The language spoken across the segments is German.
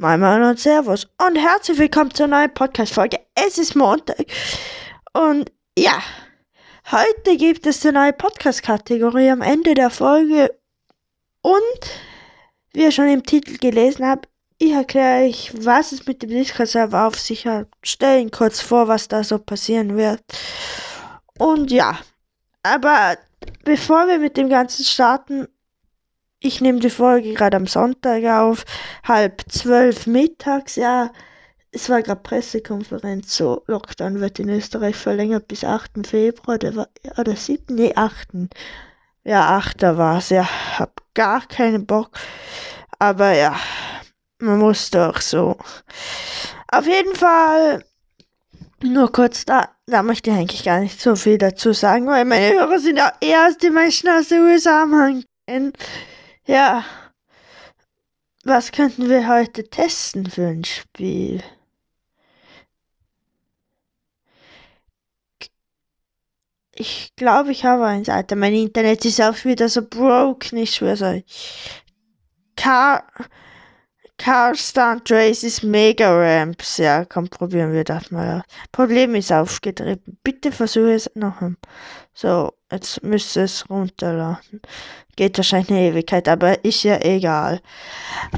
Moin Moin und Servus und herzlich willkommen zur neuen Podcast-Folge. Es ist Montag und ja, heute gibt es eine neue Podcast-Kategorie am Ende der Folge und wie ihr schon im Titel gelesen habt, ich erkläre euch, was es mit dem Discord-Server auf sich hat. Stellen kurz vor, was da so passieren wird. Und ja, aber bevor wir mit dem Ganzen starten, ich nehme die Folge gerade am Sonntag auf, halb zwölf mittags, ja. Es war gerade Pressekonferenz, so Lockdown wird in Österreich verlängert bis 8. Februar, oder, war, oder 7. Nee, 8. Ja, 8. war es, ja. Hab gar keinen Bock. Aber ja, man muss doch so. Auf jeden Fall, nur kurz da, da möchte ich eigentlich gar nicht so viel dazu sagen, weil meine Hörer sind ja erst die Menschen aus den USA kennen. Ja. Was könnten wir heute testen für ein Spiel? Ich glaube, ich habe eins, Alter. Mein Internet ist auch wieder so broke, nicht schwer euch. Car Car Stunt Races Mega Ramps. Ja, komm, probieren wir das mal. Problem ist aufgetreten. Bitte versuche es noch. So, jetzt müsste es runterladen. Geht wahrscheinlich eine Ewigkeit, aber ist ja egal.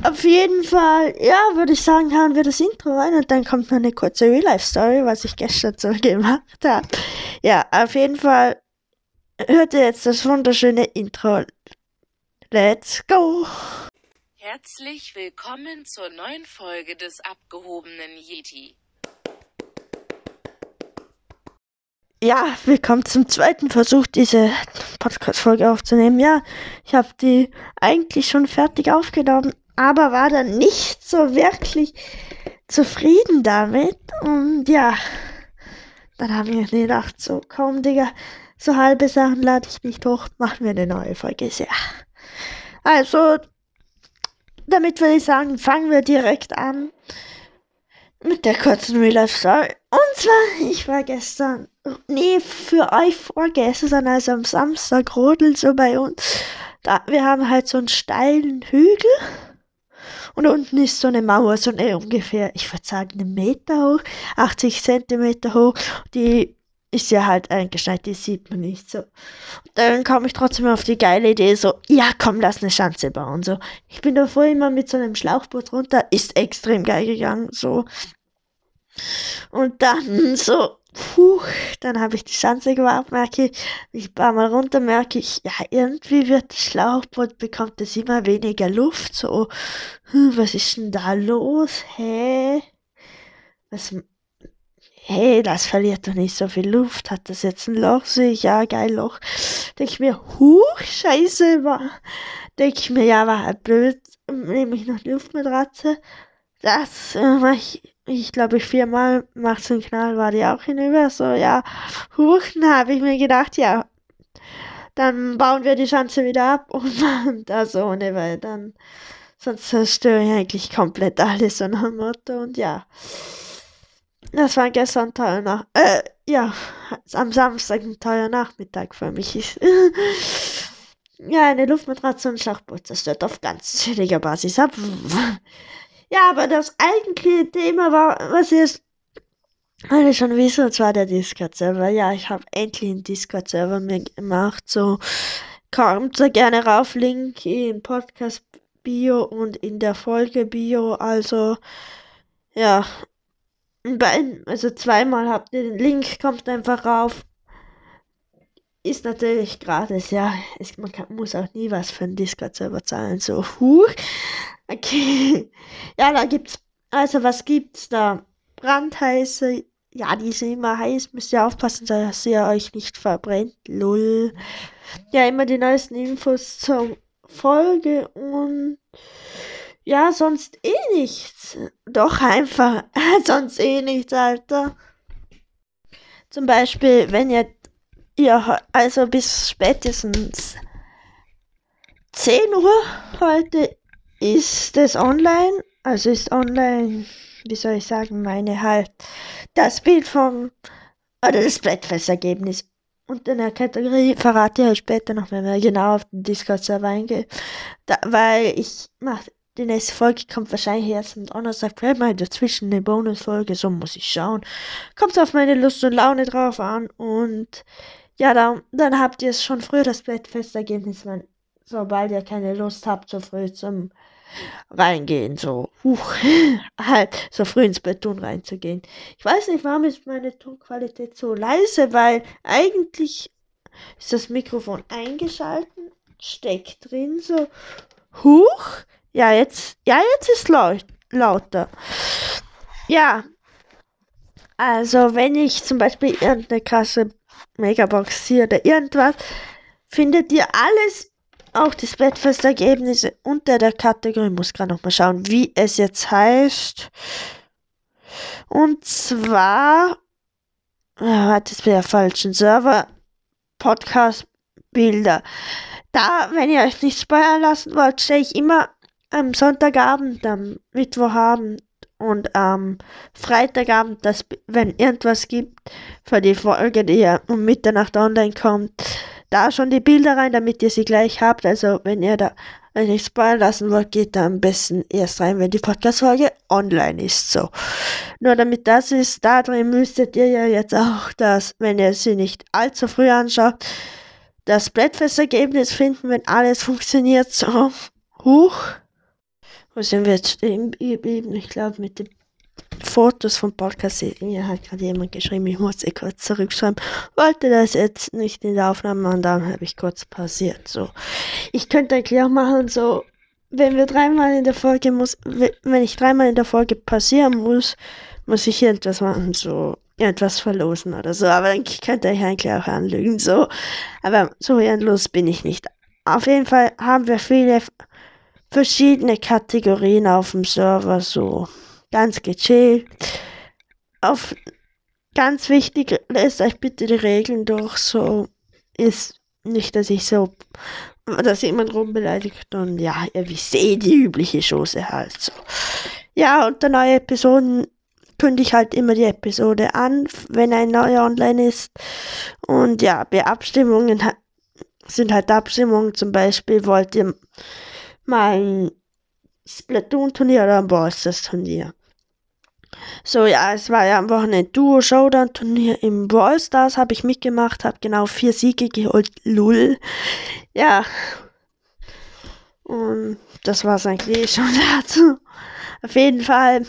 Auf jeden Fall, ja, würde ich sagen, haben wir das Intro rein und dann kommt noch eine kurze Real-Life-Story, was ich gestern so gemacht habe. Ja, auf jeden Fall hört ihr jetzt das wunderschöne Intro. Let's go! Herzlich willkommen zur neuen Folge des abgehobenen Yeti. Ja, willkommen zum zweiten Versuch, diese Podcast-Folge aufzunehmen. Ja, ich habe die eigentlich schon fertig aufgenommen, aber war dann nicht so wirklich zufrieden damit. Und ja, dann haben wir gedacht, so komm, Digga, so halbe Sachen lade ich nicht hoch, machen wir eine neue Folge. Ja. Also, damit würde ich sagen, fangen wir direkt an mit der kurzen Real Life Story. Und zwar, ich war gestern, nee, für euch vorgestern, also am Samstag rodeln so bei uns. Da, wir haben halt so einen steilen Hügel. Und unten ist so eine Mauer, so eine ungefähr, ich würde sagen, einen Meter hoch, 80 Zentimeter hoch. Die ist ja halt eingeschneit, die sieht man nicht so. Dann kam ich trotzdem auf die geile Idee, so, ja komm, lass eine Schanze bauen. So, ich bin davor immer mit so einem Schlauchboot runter, ist extrem geil gegangen, so. Und dann so, puh, dann habe ich die Schanze gebaut, merke ich, ich paar Mal runter, merke ich, ja, irgendwie wird das Schlauchboot, bekommt es immer weniger Luft, so, hm, was ist denn da los, hä? Was, hey, das verliert doch nicht so viel Luft. Hat das jetzt ein Loch? Sehe ich, ja, geil Loch. Denke ich mir, huch, scheiße, war. Denke ich mir, ja, war halt blöd. Nehme ich noch Luftmatratze. Das äh, mach ich, ich glaube, ich viermal macht so einen Knall, war die auch hinüber. So, ja, huch, dann habe ich mir gedacht, ja, dann bauen wir die Schanze wieder ab und machen das ohne, weil dann, sonst zerstöre ich eigentlich komplett alles so nach Motto und ja. Das war gestern teuer nach. Äh, ja, am Samstag ein teurer Nachmittag für mich ist. ja, eine Luftmatratze und Schlauchboot zerstört auf ganz chilliger Basis ab. ja, aber das eigentliche Thema war, was ihr alle schon wissen, und zwar der Discord-Server. Ja, ich habe endlich einen Discord-Server mir gemacht. So, kommt da gerne rauf. Link im Podcast-Bio und in der Folge-Bio. Also, ja, bei, also zweimal habt ihr den Link, kommt einfach rauf. Ist natürlich gratis, ja. Es, man kann, muss auch nie was für einen Discord-Server zahlen. So, huch. Okay. Ja, da gibt's. Also, was gibt's da? Brandheiße. Ja, die sind immer heiß. Müsst ihr aufpassen, dass ihr euch nicht verbrennt. Lull. Ja, immer die neuesten Infos zur Folge und ja, sonst eh nichts. Doch einfach. sonst eh nichts, Alter. Zum Beispiel, wenn ihr, ihr also bis spätestens 10 Uhr heute ist es online. Also ist online, wie soll ich sagen, meine halt das Bild vom, oder das Brettfessergebnis. Und in der Kategorie verrate ich euch später noch, wenn wir genau auf den Discord-Server eingehen. Da, weil ich mache die nächste Folge kommt wahrscheinlich erst am Donnerstag, vielleicht mal dazwischen eine Bonusfolge, so muss ich schauen. Kommt auf meine Lust und Laune drauf an und ja, dann, dann habt ihr schon früher das Bettfestergebnis, sobald ihr keine Lust habt, so früh zum Reingehen, so, huch, halt, so früh ins Bett tun reinzugehen. Ich weiß nicht, warum ist meine Tonqualität so leise, weil eigentlich ist das Mikrofon eingeschalten, steckt drin, so, huch, ja, jetzt, ja, jetzt ist laut, lauter. Ja, also wenn ich zum Beispiel irgendeine krasse Megabox ziehe oder irgendwas, findet ihr alles, auch die Splitfest-Ergebnisse unter der Kategorie. Ich muss gerade nochmal schauen, wie es jetzt heißt. Und zwar, ja, das wäre der falschen Server, Podcast Bilder. Da, wenn ihr euch nicht spoilern lassen wollt, stelle ich immer am Sonntagabend, am Mittwochabend und am Freitagabend, dass, wenn irgendwas gibt für die Folge, die ja um Mitternacht online kommt, da schon die Bilder rein, damit ihr sie gleich habt. Also, wenn ihr da euch nicht spoilern lassen wollt, geht da am besten erst rein, wenn die Podcast-Folge online ist. So. Nur damit das ist, da drin müsstet ihr ja jetzt auch das, wenn ihr sie nicht allzu früh anschaut, das Brettfest-Ergebnis finden, wenn alles funktioniert. So. Huch. Wo sind wir jetzt stehen geblieben? Ich glaube, mit den Fotos vom Podcast. Mir hat gerade jemand geschrieben, ich muss sie kurz zurückschreiben. Wollte das jetzt nicht in der Aufnahme machen, dann habe ich kurz pausiert. So. Ich könnte eigentlich auch machen, so, wenn wir dreimal in der Folge muss, wenn ich dreimal in der Folge passieren muss, muss ich irgendwas machen, so irgendwas verlosen oder so. Aber dann könnte ich eigentlich auch anlügen, so. Aber so ehrenlos bin ich nicht. Auf jeden Fall haben wir viele verschiedene Kategorien auf dem Server, so ganz gechillt. Auf ganz wichtig, lest euch bitte die Regeln durch, so ist nicht, dass ich so, dass jemand rumbeleidigt und ja, ihr wisst eh die übliche Chose halt so. Ja, unter neue Episoden kündige ich halt immer die Episode an, wenn ein neuer online ist. Und ja, bei Abstimmungen sind halt Abstimmungen, zum Beispiel wollt ihr mal ein Splatoon-Turnier oder ein Ballstars-Turnier. So, ja, es war ja am Wochenende Duo-Showdown-Turnier im Brawl Stars, habe ich mitgemacht, habe genau vier Siege geholt. Lull. Ja. Und das war es eigentlich eh schon dazu. Auf jeden Fall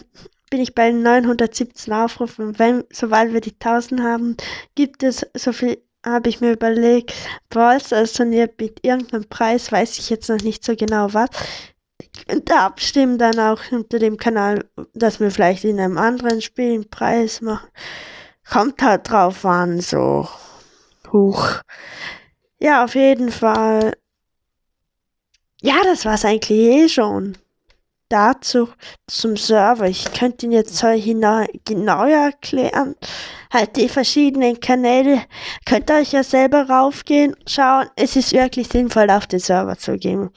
bin ich bei 917 Aufrufen. Wenn, sobald wir die 1000 haben, gibt es so viel habe ich mir überlegt, Balls als Turnier mit irgendeinem Preis, weiß ich jetzt noch nicht so genau was. Und da abstimmen dann auch unter dem Kanal, dass wir vielleicht in einem anderen Spiel einen Preis machen. Kommt halt drauf an, so. Huch. Ja, auf jeden Fall. Ja, das war's eigentlich eh schon dazu zum Server. Ich könnte ihn jetzt so genau erklären. Halt die verschiedenen Kanäle. Könnt ihr euch ja selber raufgehen, schauen. Es ist wirklich sinnvoll, auf den Server zu gehen.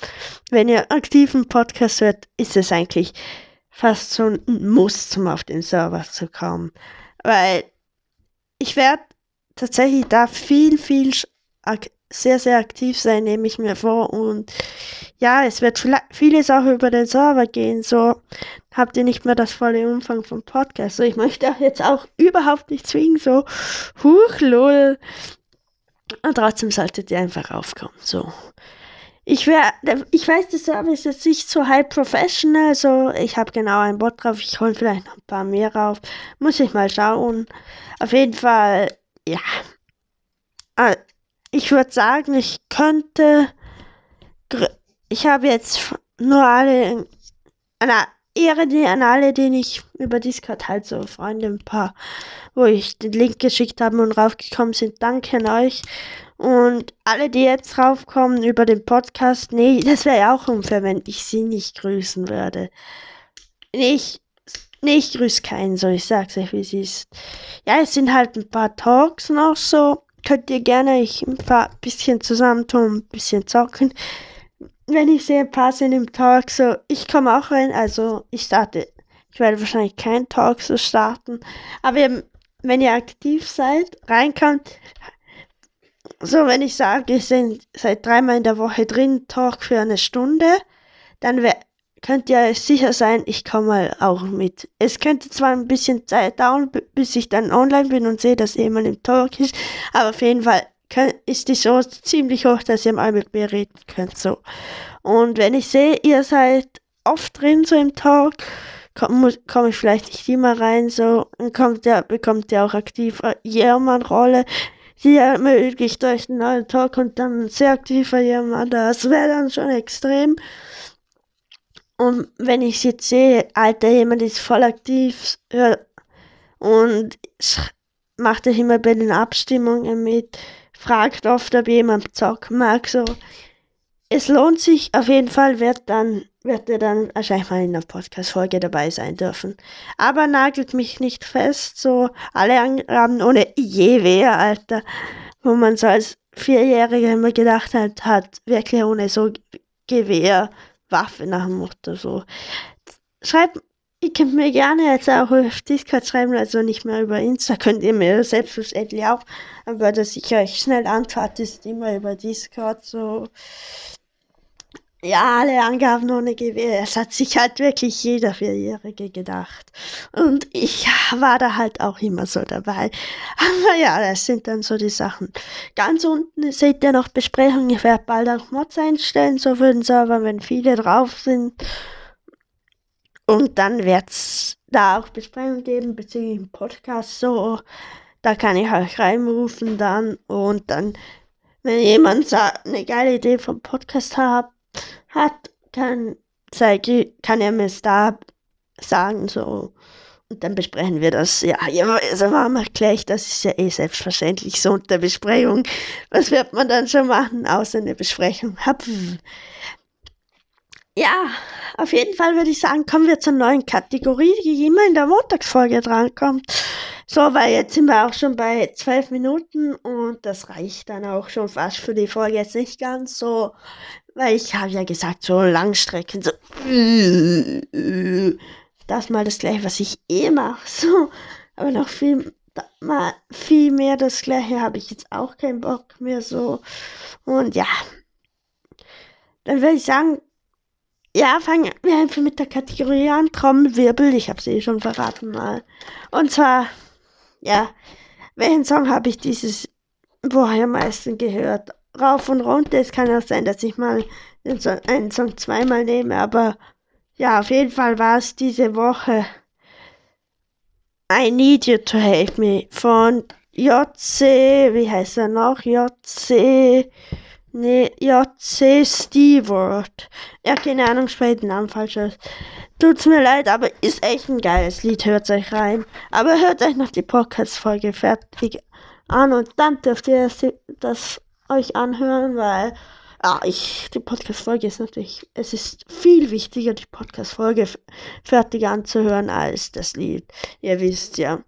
Wenn ihr aktiven Podcast hört, ist es eigentlich fast so ein Muss, um auf den Server zu kommen. Weil ich werde tatsächlich da viel, viel sehr, sehr aktiv sein, nehme ich mir vor. Und ja, es wird vieles auch über den Server gehen. So habt ihr nicht mehr das volle Umfang vom Podcast. So, ich möchte auch jetzt auch überhaupt nicht zwingen, so, huch, lol. Und trotzdem solltet ihr einfach aufkommen. So. Ich wär, ich weiß, der Server ist jetzt nicht so high professional, so ich habe genau einen Bot drauf, ich hole vielleicht noch ein paar mehr rauf. Muss ich mal schauen. Auf jeden Fall, ja. Ah, ich würde sagen, ich könnte. Ich habe jetzt nur alle. Eine Ehre an alle, denen ich über Discord halt so Freunde ein paar, wo ich den Link geschickt habe und raufgekommen sind. Danke an euch. Und alle, die jetzt raufkommen über den Podcast, nee, das wäre ja auch unfair, wenn ich sie nicht grüßen würde. Nee, ich, nee, ich grüße keinen, so ich sag's euch, wie es ist. Ja, es sind halt ein paar Talks noch so könnt ihr gerne ich ein paar bisschen zusammentun, ein bisschen zocken. Wenn ich sehe, ein paar sind im Talk, so, ich komme auch rein, also ich starte, ich werde wahrscheinlich keinen Talk so starten, aber wenn ihr aktiv seid, reinkommt, so wenn ich sage, ihr seid dreimal in der Woche drin, Talk für eine Stunde, dann wäre könnt ihr sicher sein, ich komme mal auch mit. Es könnte zwar ein bisschen Zeit dauern, bis ich dann online bin und sehe, dass jemand im Talk ist, aber auf jeden Fall ist die Chance ziemlich hoch, dass ihr mal mit mir reden könnt. So. Und wenn ich sehe, ihr seid oft drin so im Talk, komme komm ich vielleicht nicht immer rein, so, dann kommt der, bekommt ihr auch aktive Jermann-Rolle, die ermöglicht euch einen neuen Talk und dann sehr aktiver Jermann, das wäre dann schon extrem. Und wenn ich jetzt sehe, Alter, jemand ist voll aktiv ja, und macht euch immer bei den Abstimmungen mit, fragt oft, ob jemand zocken mag, so. Es lohnt sich auf jeden Fall, wird dann, wird er dann wahrscheinlich mal in einer Podcast-Folge dabei sein dürfen. Aber nagelt mich nicht fest, so alle Angaben ohne je wer, Alter, wo man so als Vierjähriger immer gedacht hat, hat wirklich ohne so Gewehr Waffe nach dem Motto so. Schreibt, ihr könnt mir gerne jetzt auch auf Discord schreiben, also nicht mehr über Insta, könnt ihr mir selbstverständlich auch, aber dass ich euch schnell antworte, ist immer über Discord so. Ja, alle Angaben ohne Gewehr. Es hat sich halt wirklich jeder Vierjährige gedacht. Und ich war da halt auch immer so dabei. Aber ja, das sind dann so die Sachen. Ganz unten seht ihr noch Besprechungen. Ich werde bald auch Mods einstellen, so für den Server, wenn viele drauf sind. Und dann wird es da auch Besprechungen geben bezüglich dem Podcast. So, da kann ich euch reinrufen dann. Und dann, wenn jemand eine geile Idee vom Podcast hat, hat, kann, zeige, kann er mir da sagen, so. Und dann besprechen wir das. Ja, ja also warum erkläre ich, das ist ja eh selbstverständlich so unter Besprechung. Was wird man dann schon machen, außer eine Besprechung? Ja, auf jeden Fall würde ich sagen, kommen wir zur neuen Kategorie, die immer in der Montagsfolge drankommt. So, weil jetzt sind wir auch schon bei zwölf Minuten und das reicht dann auch schon fast für die Folge jetzt nicht ganz so, weil ich habe ja gesagt, so Langstrecken, so das mal das gleiche, was ich eh mache, so, aber noch viel mal viel mehr das gleiche habe ich jetzt auch keinen Bock mehr so und ja, dann würde ich sagen, ja, fangen wir einfach mit der Kategorie an. Trommelwirbel, ich habe sie eh schon verraten mal. Und zwar ja, welchen Song habe ich dieses Woche am meisten gehört? Rauf und runter. Es kann auch sein, dass ich mal einen Song zweimal nehme, aber ja, auf jeden Fall war es diese Woche I Need You to Help Me von JC, wie heißt er noch? JC, nee, JC Stewart. Ja, keine Ahnung, spricht den Namen falsch aus. Tut's mir leid, aber ist echt ein geiles Lied. Hört euch rein. Aber hört euch noch die Podcast-Folge fertig an und dann dürft ihr das euch anhören, weil ja, ich, die Podcast-Folge ist natürlich, es ist viel wichtiger, die Podcast-Folge fertig anzuhören als das Lied. Ihr wisst ja.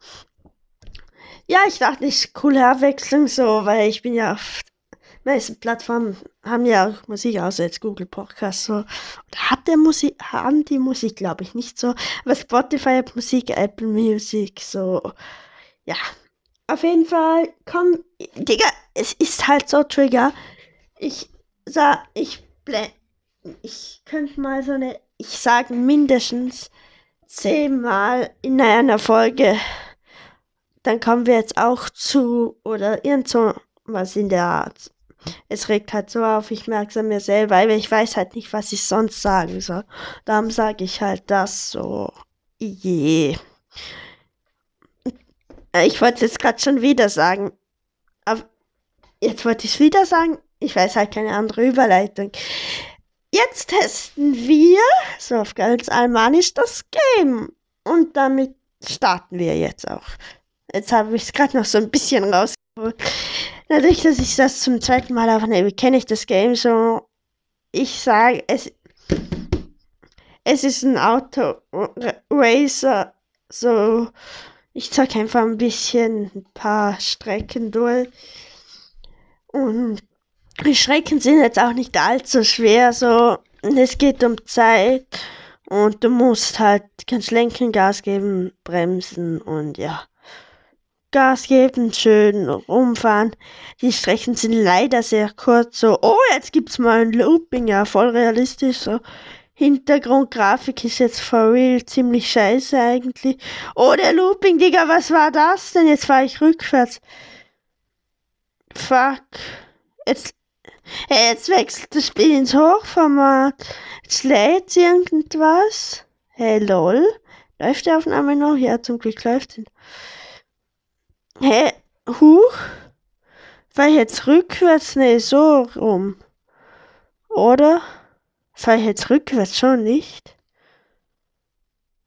Ja, ich dachte, ich coole Abwechslung so, weil ich bin ja auf meisten Plattformen haben ja auch Musik, außer jetzt Google Podcast so. Oder hat der Musik, haben die Musik, glaube ich, nicht so. Aber Spotify hat Musik, Apple Music, so. Ja. Auf jeden Fall, komm, Digga, es ist halt so Trigger. Ich sag, ich blend, ich könnte mal so eine, ich sage mindestens zehnmal in einer Folge. Dann kommen wir jetzt auch zu, oder irgend so was in der Art es regt halt so auf, ich merke es mir selber, weil ich weiß halt nicht, was ich sonst sagen soll. Darum sage ich halt das so. Je. Ich wollte es gerade schon wieder sagen. Aber jetzt wollte ich es wieder sagen. Ich weiß halt keine andere Überleitung. Jetzt testen wir, so auf ganz Almanisch, das Game. Und damit starten wir jetzt auch. Jetzt habe ich es gerade noch so ein bisschen rausgeholt. Dadurch, dass ich das zum zweiten Mal aufnehme, kenne ich das Game so. Ich sage, es, es ist ein Auto-Racer. So, ich zeige einfach ein bisschen ein paar Strecken durch. Und die Strecken sind jetzt auch nicht allzu schwer. So, es geht um Zeit. Und du musst halt, kannst lenken, Gas geben, bremsen und ja. Gas geben, schön rumfahren. Die Strecken sind leider sehr kurz. So, oh, jetzt gibt's mal ein Looping, ja, voll realistisch. So, Hintergrundgrafik ist jetzt for real ziemlich scheiße eigentlich. Oh, der Looping, Digga, was war das denn? Jetzt war ich rückwärts. Fuck. Jetzt, hey, jetzt wechselt das Spiel ins Hochformat. Jetzt lädt irgendwas. Hey, lol. Läuft die Aufnahme noch? Ja, zum Glück läuft sie. Hä? Hey, huch? War jetzt rückwärts? Nee, so rum. Oder? Ich jetzt rückwärts schon nicht?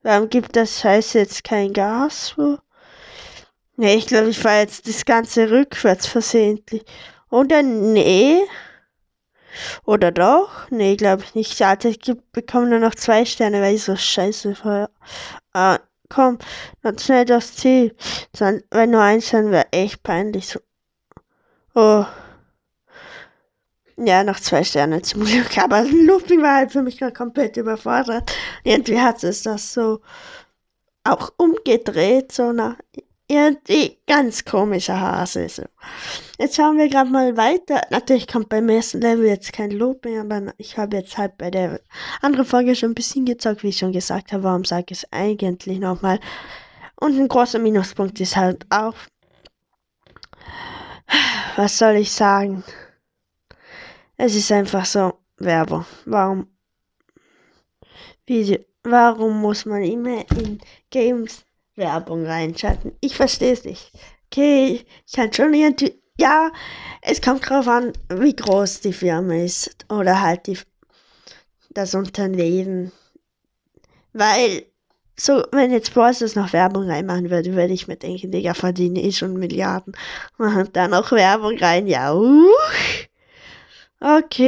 Warum gibt das Scheiße jetzt kein Gas? Ne, ich glaube, ich fahre jetzt das Ganze rückwärts versehentlich. Oder nee. Oder doch? Nee, glaube ich nicht. Alter, ich bekomme nur noch zwei Sterne, weil ich so scheiße fahre. Ah, komm, dann schnell das Ziel. Weil nur ein Stern wäre echt peinlich. So. Oh. Ja, noch zwei Sterne zum Glück. Aber Looping war halt für mich gerade komplett überfordert. Irgendwie hat es das so auch umgedreht, so nach irgendwie ganz komischer Hase. So. Jetzt schauen wir gerade mal weiter. Natürlich kommt beim ersten Level jetzt kein Looping, aber ich habe jetzt halt bei der anderen Folge schon ein bisschen gezockt, wie ich schon gesagt habe. Warum sage ich es eigentlich nochmal? Und ein großer Minuspunkt ist halt auch, was soll ich sagen? Es ist einfach so Werbung. Warum? Video. Warum muss man immer in Games Werbung reinschalten? Ich verstehe es nicht. Okay, ich kann schon irgendwie. Ja, es kommt drauf an, wie groß die Firma ist. Oder halt die, das Unternehmen. Weil, so, wenn jetzt Bosses noch Werbung reinmachen würde, würde ich mir denken, Digga, verdiene ich schon Milliarden. Und dann noch Werbung rein, ja, uh. Okay.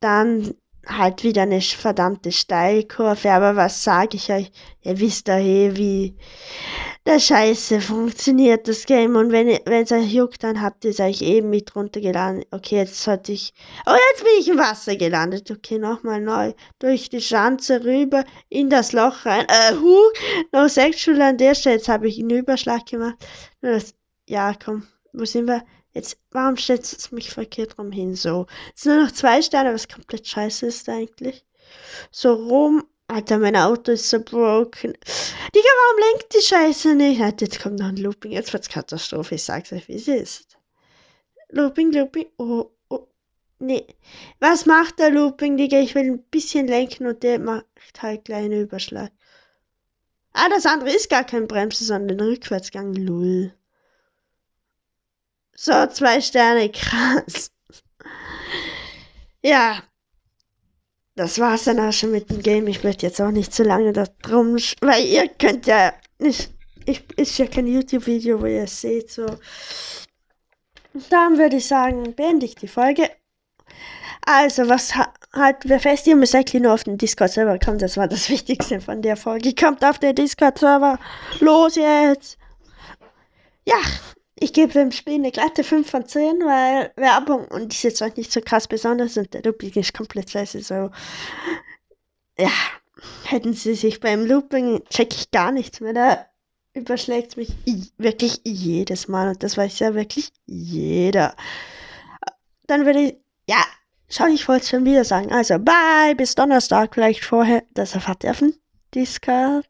Dann halt wieder eine verdammte Steilkurve, aber was sage ich euch? Ihr wisst doch eh, wie der Scheiße funktioniert das Game und wenn es euch juckt, dann habt ihr es euch eben mit runtergeladen. Okay, jetzt sollte ich... Oh, jetzt bin ich im Wasser gelandet. Okay, nochmal neu. Durch die Schanze rüber, in das Loch rein. Äh, huh, no sexual an der Stelle. Jetzt habe ich einen Überschlag gemacht. Ja, komm, wo sind wir? Jetzt, warum stellt es mich verkehrt rum hin? So. Es sind nur noch zwei Sterne, was komplett scheiße ist eigentlich. So rum. Alter, mein Auto ist so broken. Digga, warum lenkt die Scheiße nicht? Alter, jetzt kommt noch ein Looping. Jetzt wird's Katastrophe. Ich sag's euch, wie es ist. Looping, Looping. Oh, oh. Nee. Was macht der Looping, Digga? Ich will ein bisschen lenken und der macht halt kleinen Überschlag. Ah, das andere ist gar kein Bremse, sondern ein Rückwärtsgang. Lull. So, zwei Sterne, krass. Ja. Das war's dann auch schon mit dem Game. Ich möchte jetzt auch nicht zu lange da drum, weil ihr könnt ja nicht, ich, ist ja kein YouTube-Video, wo ihr es seht, so. Dann würde ich sagen, beende ich die Folge. Also, was halten wir fest? Ihr müsst eigentlich nur auf den Discord-Server kommen. Das war das Wichtigste von der Folge. Kommt auf den Discord-Server. Los jetzt! Ja, ich gebe dem Spiel eine glatte 5 von 10, weil Werbung und ist jetzt auch nicht so krass besonders und der Looping ist komplett scheiße. So, ja, hätten sie sich beim Looping, check ich gar nichts mehr. Da überschlägt mich wirklich jedes Mal und das weiß ja wirklich jeder. Dann würde ich, ja, schau, ich wollte es schon wieder sagen. Also, bye, bis Donnerstag vielleicht vorher. Das erfahrt ihr auf dem Discord.